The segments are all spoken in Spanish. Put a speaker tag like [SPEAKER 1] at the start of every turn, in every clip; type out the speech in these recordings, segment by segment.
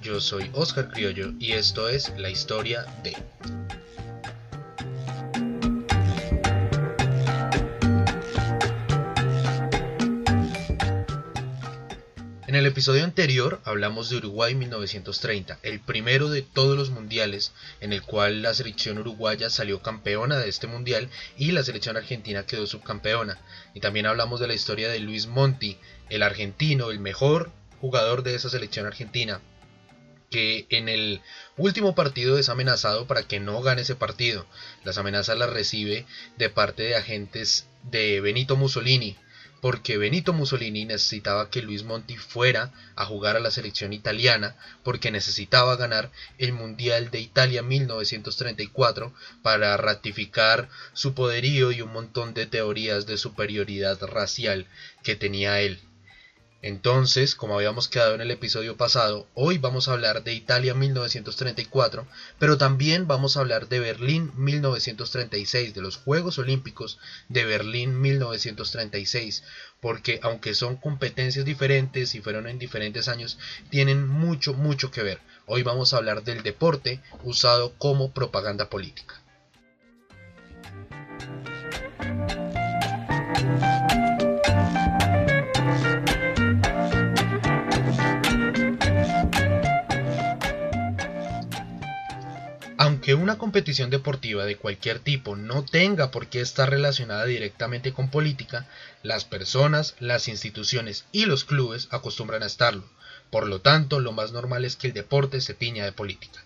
[SPEAKER 1] Yo soy Oscar Criollo y esto es La historia de... En el episodio anterior hablamos de Uruguay 1930, el primero de todos los mundiales en el cual la selección uruguaya salió campeona de este mundial y la selección argentina quedó subcampeona. Y también hablamos de la historia de Luis Monti, el argentino, el mejor jugador de esa selección argentina, que en el último partido es amenazado para que no gane ese partido. Las amenazas las recibe de parte de agentes de Benito Mussolini, porque Benito Mussolini necesitaba que Luis Monti fuera a jugar a la selección italiana, porque necesitaba ganar el Mundial de Italia 1934 para ratificar su poderío y un montón de teorías de superioridad racial que tenía él. Entonces, como habíamos quedado en el episodio pasado, hoy vamos a hablar de Italia 1934, pero también vamos a hablar de Berlín 1936, de los Juegos Olímpicos de Berlín 1936, porque aunque son competencias diferentes y fueron en diferentes años, tienen mucho, mucho que ver. Hoy vamos a hablar del deporte usado como propaganda política. Una competición deportiva de cualquier tipo no tenga por qué estar relacionada directamente con política, las personas, las instituciones y los clubes acostumbran a estarlo. Por lo tanto, lo más normal es que el deporte se tiña de política.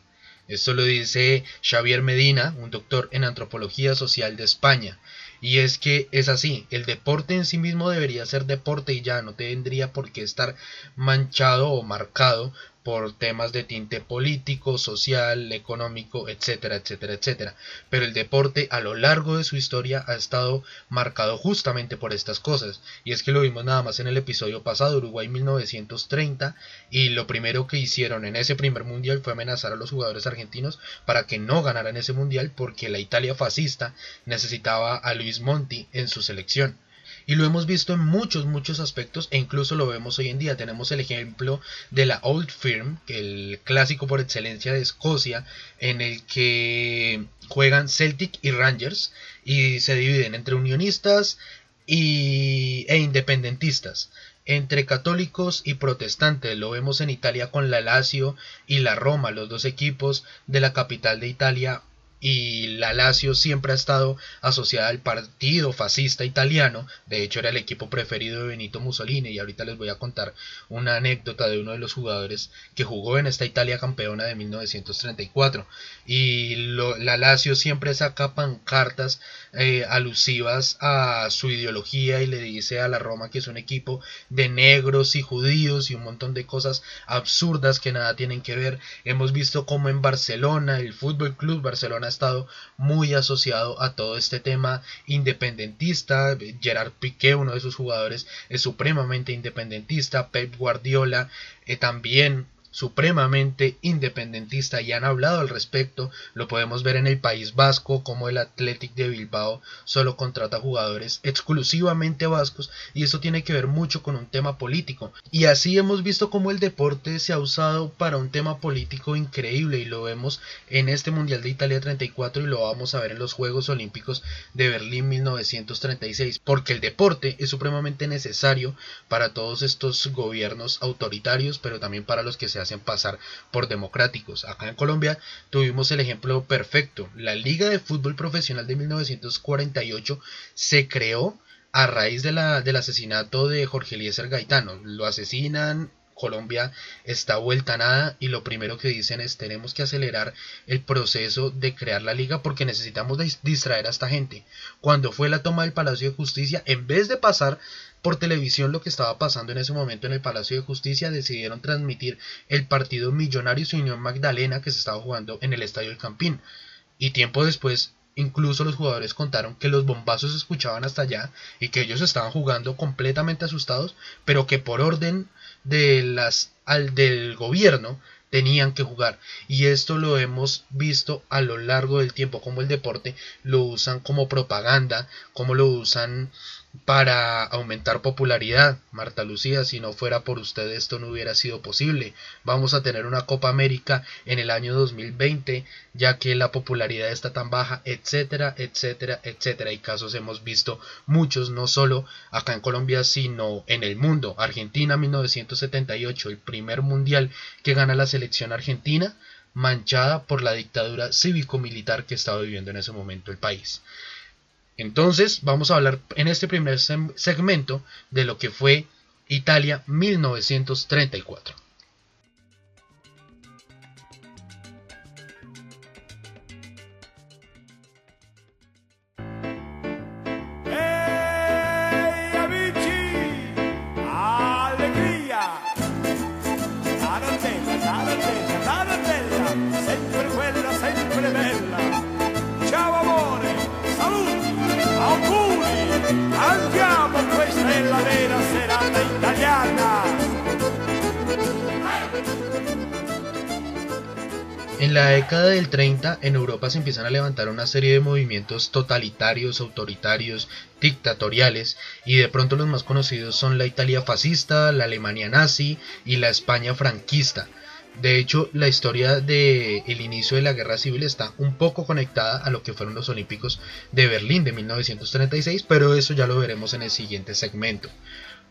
[SPEAKER 1] Esto lo dice Xavier Medina, un doctor en antropología social de España. Y es que es así, el deporte en sí mismo debería ser deporte y ya no tendría por qué estar manchado o marcado por temas de tinte político, social, económico, etcétera, etcétera, etcétera. Pero el deporte a lo largo de su historia ha estado marcado justamente por estas cosas. Y es que lo vimos nada más en el episodio pasado, Uruguay 1930, y lo primero que hicieron en ese primer mundial fue amenazar a los jugadores argentinos para que no ganaran ese mundial porque la Italia fascista necesitaba a Luis Monti en su selección. Y lo hemos visto en muchos, muchos aspectos e incluso lo vemos hoy en día. Tenemos el ejemplo de la Old Firm, el clásico por excelencia de Escocia, en el que juegan Celtic y Rangers y se dividen entre unionistas y, e independentistas entre católicos y protestantes. Lo vemos en Italia con la Lazio y la Roma, los dos equipos de la capital de Italia y la Lazio siempre ha estado asociada al partido fascista italiano, de hecho era el equipo preferido de Benito Mussolini y ahorita les voy a contar una anécdota de uno de los jugadores que jugó en esta Italia campeona de 1934 y la Lazio siempre saca pancartas eh, alusivas a su ideología y le dice a la Roma que es un equipo de negros y judíos y un montón de cosas absurdas que nada tienen que ver. Hemos visto como en Barcelona, el Fútbol Club Barcelona ha estado muy asociado a todo este tema independentista. Gerard Piqué, uno de sus jugadores, es supremamente independentista. Pep Guardiola eh, también supremamente independentista y han hablado al respecto. Lo podemos ver en el País Vasco como el Athletic de Bilbao solo contrata jugadores exclusivamente vascos y eso tiene que ver mucho con un tema político. Y así hemos visto cómo el deporte se ha usado para un tema político increíble y lo vemos en este Mundial de Italia 34 y lo vamos a ver en los Juegos Olímpicos de Berlín 1936 porque el deporte es supremamente necesario para todos estos gobiernos autoritarios pero también para los que se hacen pasar por democráticos. Acá en Colombia tuvimos el ejemplo perfecto. La Liga de Fútbol Profesional de 1948 se creó a raíz de la, del asesinato de Jorge Eliezer Gaitano. Lo asesinan, Colombia está vuelta a nada y lo primero que dicen es tenemos que acelerar el proceso de crear la liga porque necesitamos distraer a esta gente. Cuando fue la toma del Palacio de Justicia, en vez de pasar por televisión lo que estaba pasando en ese momento en el Palacio de Justicia, decidieron transmitir el partido Millonarios Unión Magdalena que se estaba jugando en el Estadio del Campín. Y tiempo después Incluso los jugadores contaron que los bombazos se escuchaban hasta allá y que ellos estaban jugando completamente asustados, pero que por orden de las, al, del gobierno tenían que jugar. Y esto lo hemos visto a lo largo del tiempo, como el deporte lo usan como propaganda, como lo usan para aumentar popularidad. Marta Lucía, si no fuera por usted esto no hubiera sido posible. Vamos a tener una Copa América en el año 2020, ya que la popularidad está tan baja, etcétera, etcétera, etcétera. Y casos hemos visto muchos, no solo acá en Colombia, sino en el mundo. Argentina 1978, el primer mundial que gana la selección argentina manchada por la dictadura cívico-militar que estaba viviendo en ese momento el país. Entonces vamos a hablar en este primer segmento de lo que fue Italia 1934. La década del 30 en Europa se empiezan a levantar una serie de movimientos totalitarios, autoritarios, dictatoriales y de pronto los más conocidos son la Italia fascista, la Alemania nazi y la España franquista. De hecho, la historia del el inicio de la guerra civil está un poco conectada a lo que fueron los Olímpicos de Berlín de 1936, pero eso ya lo veremos en el siguiente segmento.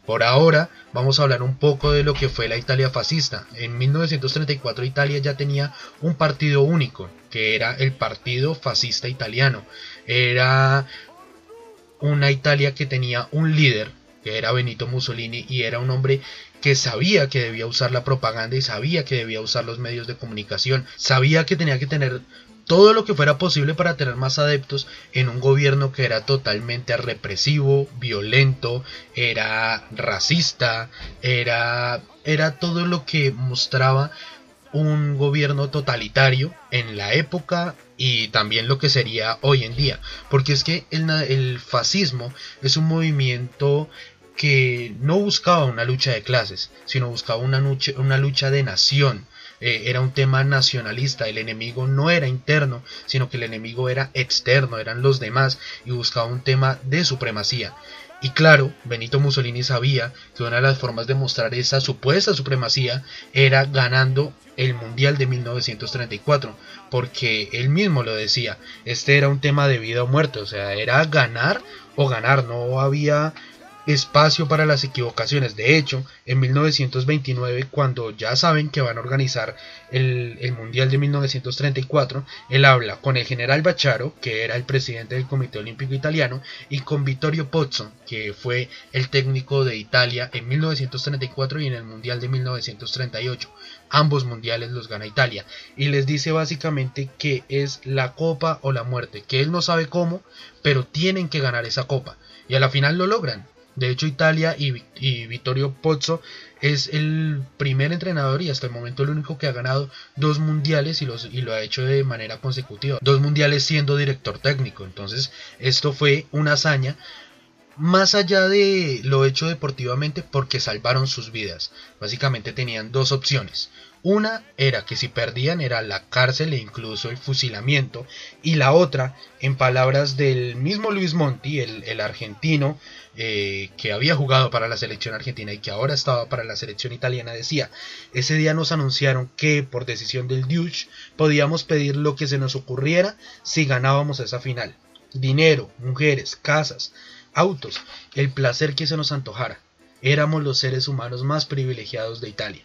[SPEAKER 1] Por ahora vamos a hablar un poco de lo que fue la Italia fascista. En 1934 Italia ya tenía un partido único, que era el Partido Fascista Italiano. Era una Italia que tenía un líder, que era Benito Mussolini, y era un hombre que sabía que debía usar la propaganda y sabía que debía usar los medios de comunicación, sabía que tenía que tener todo lo que fuera posible para tener más adeptos en un gobierno que era totalmente represivo, violento, era racista, era, era todo lo que mostraba un gobierno totalitario en la época y también lo que sería hoy en día. Porque es que el, el fascismo es un movimiento que no buscaba una lucha de clases, sino buscaba una lucha, una lucha de nación eh, era un tema nacionalista, el enemigo no era interno, sino que el enemigo era externo, eran los demás y buscaba un tema de supremacía. Y claro, Benito Mussolini sabía que una de las formas de mostrar esa supuesta supremacía era ganando el Mundial de 1934, porque él mismo lo decía, este era un tema de vida o muerte, o sea, era ganar o ganar, no había espacio para las equivocaciones. De hecho, en 1929, cuando ya saben que van a organizar el, Mundial de 1934, él habla con el general Bacharo, que era el presidente del Comité Olímpico Italiano, y con Vittorio Pozzo, que fue el técnico de Italia en 1934 y en el Mundial de 1938. Ambos mundiales los gana Italia. Y les dice básicamente que es la copa o la muerte, que él no sabe cómo, pero tienen que ganar esa copa. Y a la final lo logran. De hecho, Italia y, Vittorio Pozzo es el primer entrenador y hasta el momento el único que ha ganado dos mundiales y, los, y lo ha hecho de manera consecutiva. Dos mundiales siendo director técnico. Entonces, esto fue una hazaña más allá de lo hecho deportivamente porque salvaron sus vidas. Básicamente tenían dos opciones. Una era que si perdían era la cárcel e incluso el fusilamiento. Y la otra, en palabras del mismo Luis Monti, el, argentino eh, que había jugado para la selección argentina y que ahora estaba para la selección italiana, decía, ese día nos anunciaron que por decisión del Duce podíamos pedir lo que se nos ocurriera si ganábamos esa final. Dinero, mujeres, casas, autos, el placer que se nos antojara. Éramos los seres humanos más privilegiados de Italia.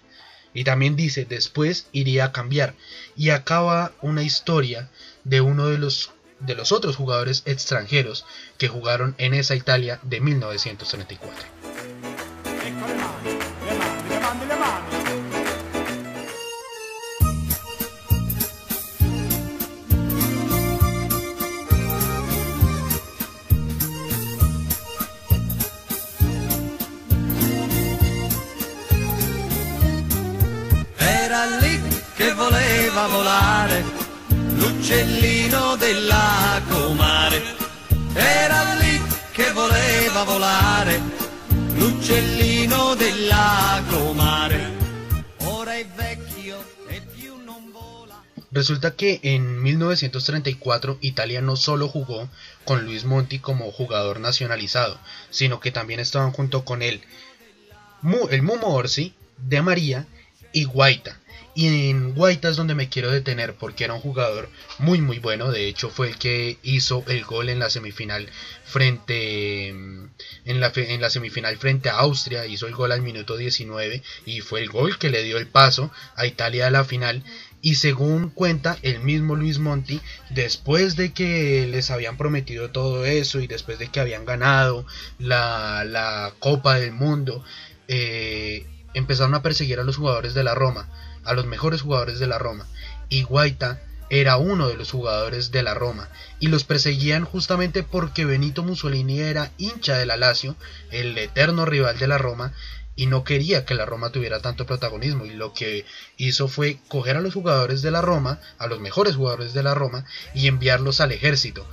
[SPEAKER 1] Y también dice, después iría a cambiar. Y acaba una historia de uno de los, de los otros jugadores extranjeros que jugaron en esa Italia de 1934.
[SPEAKER 2] Volare, l'uccellino della. Era che voleva volare. Ora vecchio e più non vola.
[SPEAKER 1] Resulta que en 1934 Italia no solo jugó con Luis Monti como jugador nacionalizado, sino que también estaban junto con él el Mumo Orsi, De María y Guaita. Y en Guaita es donde me quiero detener porque era un jugador muy muy bueno. De hecho fue el que hizo el gol en la semifinal frente en la, en la semifinal frente a Austria. Hizo el gol al minuto 19 y fue el gol que le dio el paso a Italia a la final. Y según cuenta el mismo Luis Monti, después de que les habían prometido todo eso y después de que habían ganado la, la Copa del Mundo, eh, empezaron a perseguir a los jugadores de la Roma a los mejores jugadores de la Roma y Guaita era uno de los jugadores de la Roma y los perseguían justamente porque Benito Mussolini era hincha de la Lazio, el eterno rival de la Roma y no quería que la Roma tuviera tanto protagonismo y lo que hizo fue coger a los jugadores de la Roma, a los mejores jugadores de la Roma y enviarlos al ejército.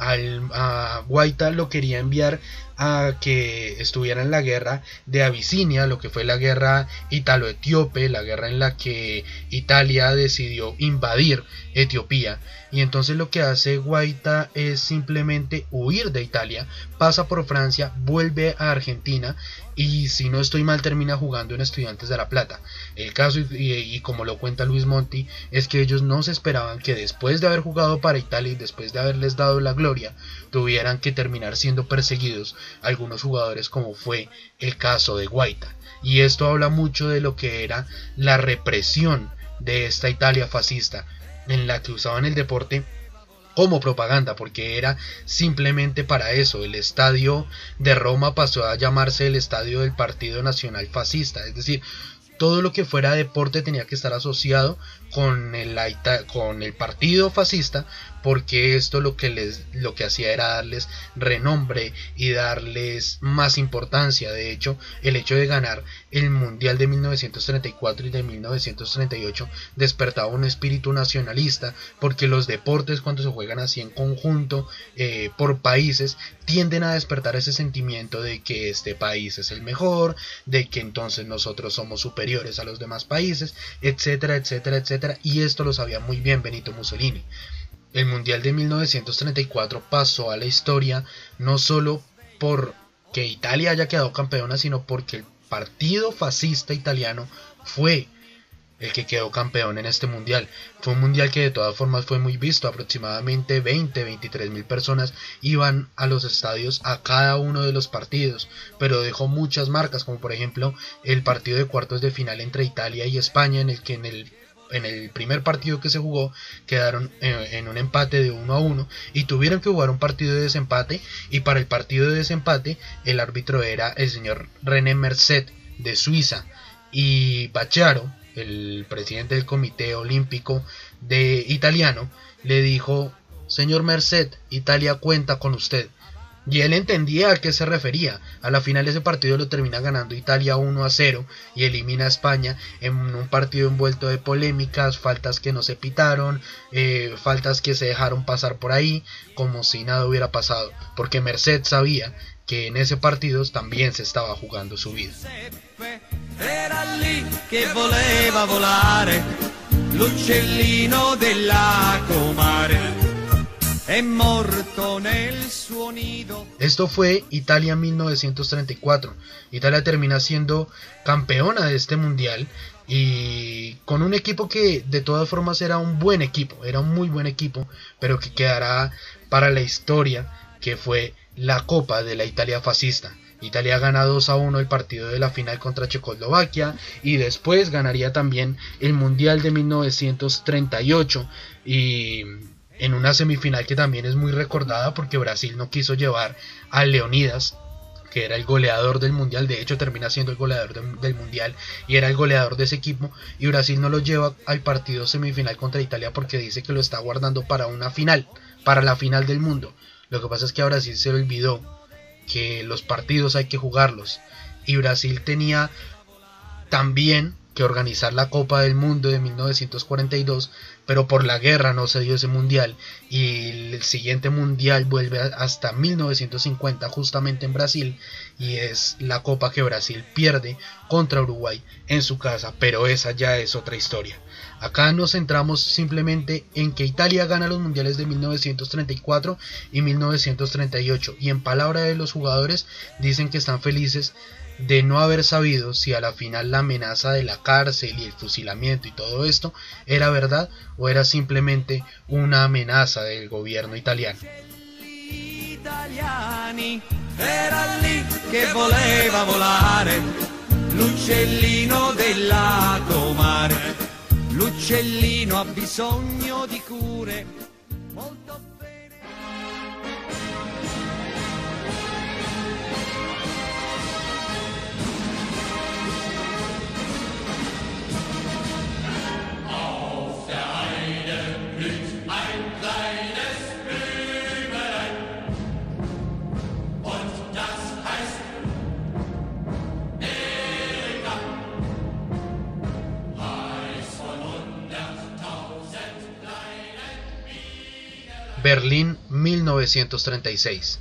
[SPEAKER 1] Al, a Guaita lo quería enviar a que estuviera en la guerra de Abisinia, lo que fue la guerra italo-etíope, la guerra en la que Italia decidió invadir Etiopía. Y entonces lo que hace Guaita es simplemente huir de Italia, pasa por Francia, vuelve a Argentina y si no estoy mal termina jugando en Estudiantes de La Plata. El caso, y, como lo cuenta Luis Monti, es que ellos no se esperaban que después de haber jugado para Italia y después de haberles dado la gloria, tuvieran que terminar siendo perseguidos algunos jugadores como fue el caso de Guaita. Y esto habla mucho de lo que era la represión de esta Italia fascista, en la que usaban el deporte como propaganda, porque era simplemente para eso. El estadio de Roma pasó a llamarse el estadio del Partido Nacional Fascista, es decir, todo lo que fuera deporte tenía que estar asociado con el, con el partido fascista porque esto lo que les lo que hacía era darles renombre y darles más importancia. De hecho el hecho de ganar el mundial de 1934 y de 1938 despertaba un espíritu nacionalista porque los deportes cuando se juegan así en conjunto eh, por países tienden a despertar ese sentimiento de que este país es el mejor de que entonces nosotros somos superiores a los demás países etcétera etcétera etcétera y esto lo sabía muy bien Benito Mussolini el Mundial de 1934 pasó a la historia no solo por que Italia haya quedado campeona, sino porque el partido fascista italiano fue el que quedó campeón en este mundial. Fue un mundial que de todas formas fue muy visto, aproximadamente 20, 23 mil personas iban a los estadios a cada uno de los partidos, pero dejó muchas marcas, como por ejemplo el partido de cuartos de final entre Italia y España, en el que en el en el primer partido que se jugó quedaron eh, en, un empate de 1 a 1 y tuvieron que jugar un partido de desempate y para el partido de desempate el árbitro era el señor René Merced de Suiza y Bacharo, el presidente del comité olímpico de italiano, le dijo, señor Merced, Italia cuenta con usted. Y él entendía a qué se refería. A la final ese partido lo termina ganando Italia 1 a 0 y elimina a España en un partido envuelto de polémicas, faltas que no se pitaron, eh, faltas que se dejaron pasar por ahí, como si nada hubiera pasado. Porque Merced sabía que en ese partido también se estaba jugando su vida. Esto fue Italia 1934. Italia termina siendo campeona de este mundial y con un equipo que de todas formas era un buen equipo, era un muy buen equipo, pero que quedará para la historia que fue la Copa de la Italia fascista. Italia gana 2 a 1 el partido de la final contra Checoslovaquia y después ganaría también el Mundial de 1938 y en una semifinal que también es muy recordada porque Brasil no quiso llevar a Leonidas que era el goleador del mundial, de hecho termina siendo el goleador del mundial y era el goleador de ese equipo y Brasil no lo lleva al partido semifinal contra Italia porque dice que lo está guardando para una final, para la final del mundo. Lo que pasa es que a Brasil se olvidó que los partidos hay que jugarlos y Brasil tenía también que organizar la Copa del Mundo de 1942, pero por la guerra no se dio ese mundial y el siguiente mundial vuelve hasta 1950 justamente en Brasil y es la Copa que Brasil pierde contra Uruguay en su casa, pero esa ya es otra historia. Acá nos centramos simplemente en que Italia gana los mundiales de 1934 y 1938 y en palabra de los jugadores dicen que están felices de no haber sabido si a la final la amenaza de la cárcel y el fusilamiento y todo esto era verdad o era simplemente una amenaza del gobierno italiano.
[SPEAKER 2] L'uccellino ha bisogno di cure
[SPEAKER 1] Berlín 1936.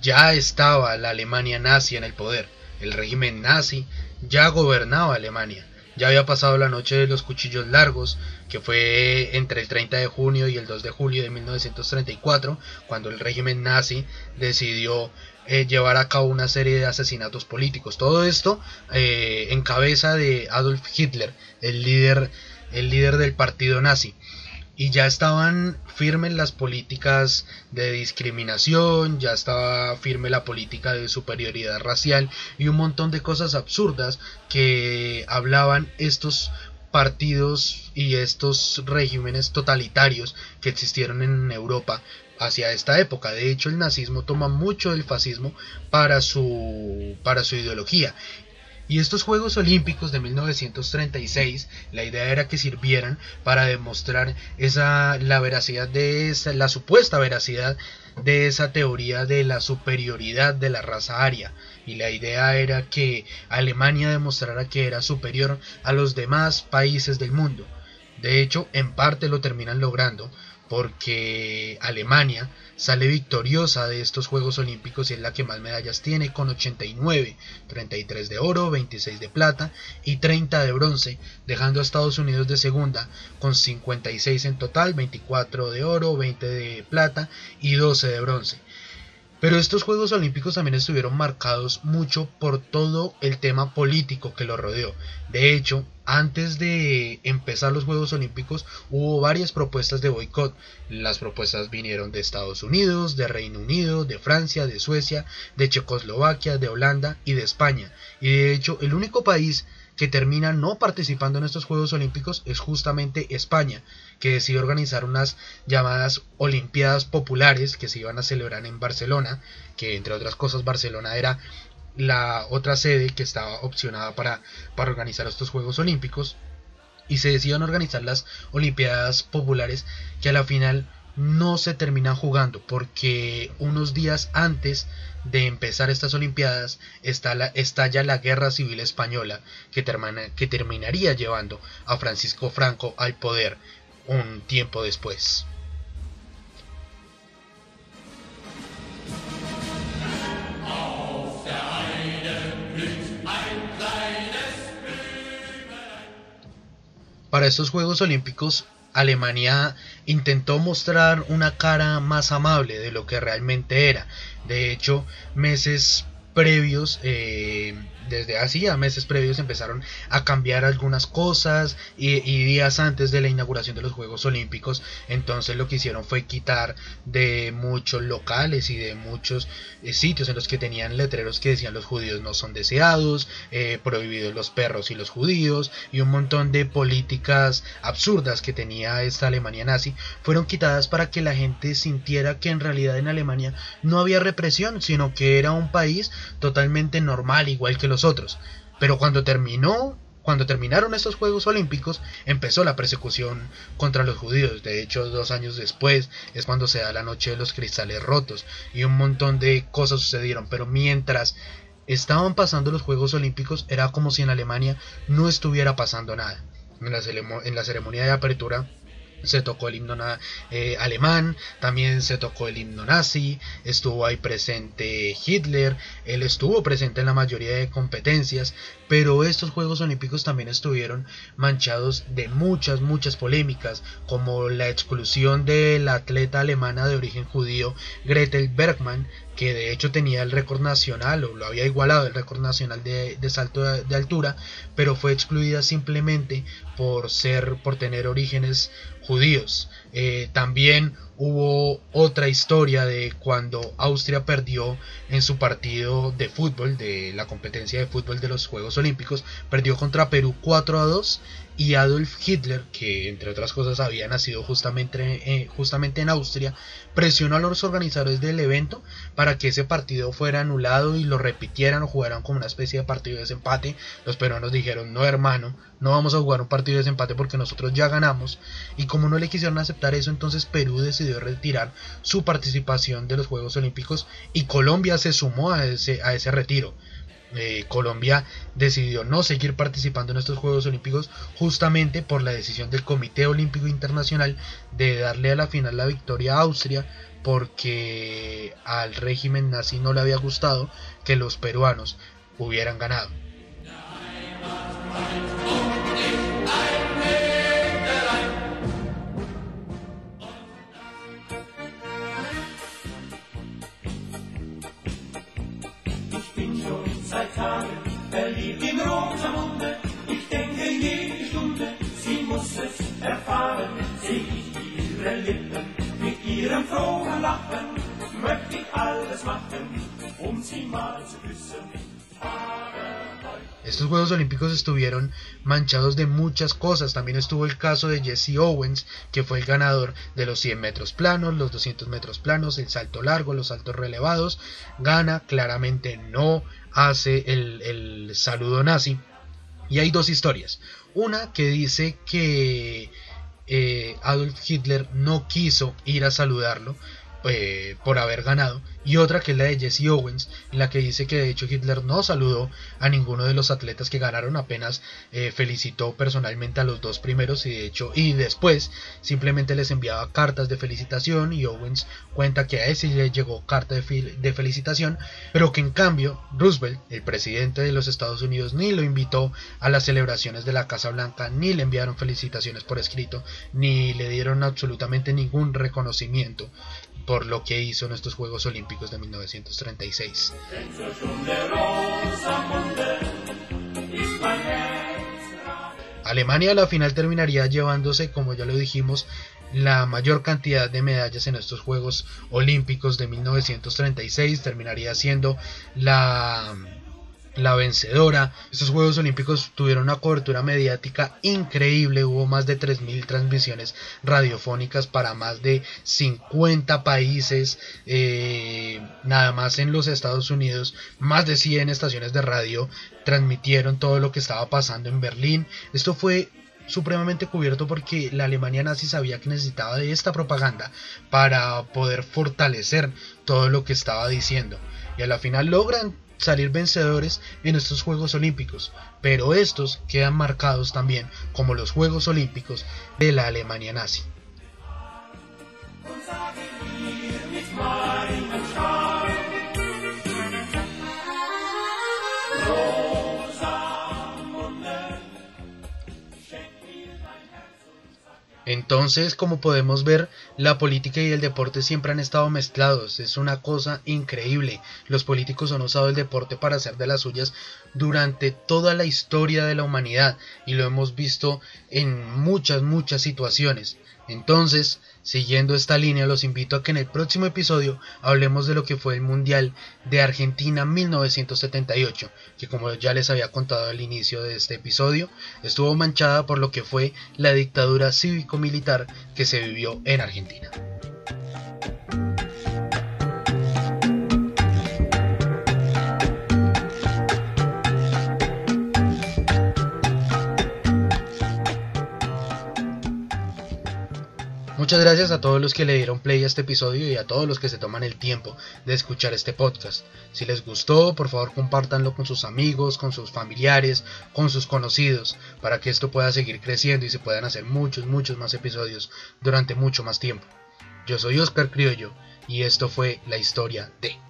[SPEAKER 1] Ya estaba la Alemania nazi en el poder. El régimen nazi ya gobernaba Alemania. Ya había pasado la noche de los cuchillos largos, que fue entre el 30 de junio y el 2 de julio de 1934, cuando el régimen nazi decidió eh, llevar a cabo una serie de asesinatos políticos. Todo esto eh, en cabeza de Adolf Hitler, el líder, el líder del partido nazi y ya estaban firmes las políticas de discriminación, ya estaba firme la política de superioridad racial y un montón de cosas absurdas que hablaban estos partidos y estos regímenes totalitarios que existieron en Europa hacia esta época. De hecho, el nazismo toma mucho del fascismo para su, para su ideología y estos Juegos Olímpicos de 1936, la idea era que sirvieran para demostrar esa la veracidad de esa, la supuesta veracidad de esa teoría de la superioridad de la raza aria. Y la idea era que Alemania demostrara que era superior a los demás países del mundo. De hecho, en parte lo terminan logrando, porque Alemania sale victoriosa de estos Juegos Olímpicos y es la que más medallas tiene con 89, 33 de oro, 26 de plata y 30 de bronce, dejando a Estados Unidos de segunda con 56 en total, 24 de oro, 20 de plata y 12 de bronce. Pero estos Juegos Olímpicos también estuvieron marcados mucho por todo el tema político que lo rodeó. De hecho, antes de empezar los Juegos Olímpicos hubo varias propuestas de boicot. Las propuestas vinieron de Estados Unidos, de Reino Unido, de Francia, de Suecia, de Checoslovaquia, de Holanda y de España. Y de hecho, el único país que termina no participando en estos Juegos Olímpicos es justamente España, que decide organizar unas llamadas Olimpiadas Populares que se iban a celebrar en Barcelona, que entre otras cosas Barcelona era la otra sede que estaba opcionada para, para organizar estos Juegos Olímpicos, y se decidieron organizar las Olimpiadas Populares que a la final no se terminan jugando porque unos días antes de empezar estas Olimpiadas estalla la Guerra Civil Española que, termina, que terminaría llevando a Francisco Franco al poder un tiempo después. Para estos Juegos Olímpicos, Alemania intentó mostrar una cara más amable de lo que realmente era. De hecho, meses previos, eh, desde hacía meses previos empezaron a cambiar algunas cosas y, días antes de la inauguración de los Juegos Olímpicos, entonces lo que hicieron fue quitar de muchos locales y de muchos eh, sitios en los que tenían letreros que decían los judíos no son deseados, eh, prohibidos los perros y los judíos y un montón de políticas absurdas que tenía esta Alemania nazi fueron quitadas para que la gente sintiera que en realidad en Alemania no había represión, sino que era un país totalmente normal, igual que los Pero cuando terminó, cuando terminaron estos Juegos Olímpicos, empezó la persecución contra los judíos. De hecho, dos años después es cuando se da la noche de los cristales rotos y un montón de cosas sucedieron. Pero mientras estaban pasando los Juegos Olímpicos, era como si en Alemania no estuviera pasando nada. En la, en la ceremonia de apertura se tocó el himno eh, alemán, también se tocó el himno nazi, estuvo ahí presente Hitler, él estuvo presente en la mayoría de competencias, pero estos Juegos Olímpicos también estuvieron manchados de muchas, muchas polémicas, como la exclusión de la atleta alemana de origen judío Gretel Bergmann, que de hecho tenía el récord nacional o lo había igualado el récord nacional de, salto de, altura, pero fue excluida simplemente por ser, por tener orígenes judíos. Eh, también hubo otra historia de cuando Austria perdió en su partido de fútbol, de la competencia de fútbol de los Juegos Olímpicos, perdió contra Perú 4 a 2 y Adolf Hitler, que entre otras cosas había nacido justamente, eh, justamente en Austria, presionó a los organizadores del evento para que ese partido fuera anulado y lo repitieran o jugaran como una especie de partido de desempate. Los peruanos dijeron, no hermano, no vamos a jugar un partido de desempate porque nosotros ya ganamos. Y como no le quisieron aceptar eso, entonces Perú decidió retirar su participación de los Juegos Olímpicos y Colombia se sumó a ese, a ese retiro. Eh, Colombia decidió no seguir participando en estos Juegos Olímpicos justamente por la decisión del Comité Olímpico Internacional de darle a la final la victoria a Austria porque al régimen nazi no le había gustado que los peruanos hubieran ganado. Estos Juegos Olímpicos estuvieron manchados de muchas cosas. También estuvo el caso de Jesse Owens, que fue el ganador de los 100 metros planos, los 200 metros planos, el salto largo, los saltos relevados. Gana, claramente no hace el, el saludo nazi. Y hay dos historias. Una que dice que eh, Adolf Hitler no quiso ir a saludarlo eh, por haber ganado y otra que es la de Jesse Owens en la que dice que de hecho Hitler no saludó a ninguno de los atletas que ganaron apenas eh, felicitó personalmente a los dos primeros y de hecho y después simplemente les enviaba cartas de felicitación y Owens cuenta que a ese le llegó carta de, de felicitación pero que en cambio Roosevelt el presidente de los Estados Unidos ni lo invitó a las celebraciones de la Casa Blanca ni le enviaron felicitaciones por escrito ni le dieron absolutamente ningún reconocimiento por lo que hizo en estos Juegos Olímpicos de 1936. Alemania a la final terminaría llevándose, como ya lo dijimos, la mayor cantidad de medallas en estos Juegos Olímpicos de 1936, terminaría siendo la la vencedora. Estos Juegos Olímpicos tuvieron una cobertura mediática increíble, hubo más de 3.000 transmisiones radiofónicas para más de 50 países, eh, nada más en los Estados Unidos, más de 100 estaciones de radio transmitieron todo lo que estaba pasando en Berlín. Esto fue supremamente cubierto porque la Alemania nazi sabía que necesitaba de esta propaganda para poder fortalecer todo lo que estaba diciendo. Y a la final logran salir vencedores en estos Juegos Olímpicos, pero estos quedan marcados también como los Juegos Olímpicos de la Alemania nazi. Entonces, como podemos ver, la política y el deporte siempre han estado mezclados. Es una cosa increíble. Los políticos han usado el deporte para hacer de las suyas durante toda la historia de la humanidad y lo hemos visto en muchas, muchas situaciones. Entonces, siguiendo esta línea, los invito a que en el próximo episodio hablemos de lo que fue el Mundial de Argentina 1978, que como ya les había contado al inicio de este episodio, estuvo manchada por lo que fue la dictadura cívico-militar que se vivió en Argentina. Muchas gracias a todos los que le dieron play a este episodio y a todos los que se toman el tiempo de escuchar este podcast. Si les gustó, por favor compártanlo con sus amigos, con sus familiares, con sus conocidos, para que esto pueda seguir creciendo y se puedan hacer muchos, muchos más episodios durante mucho más tiempo. Yo soy Oscar Criollo y esto fue la historia de...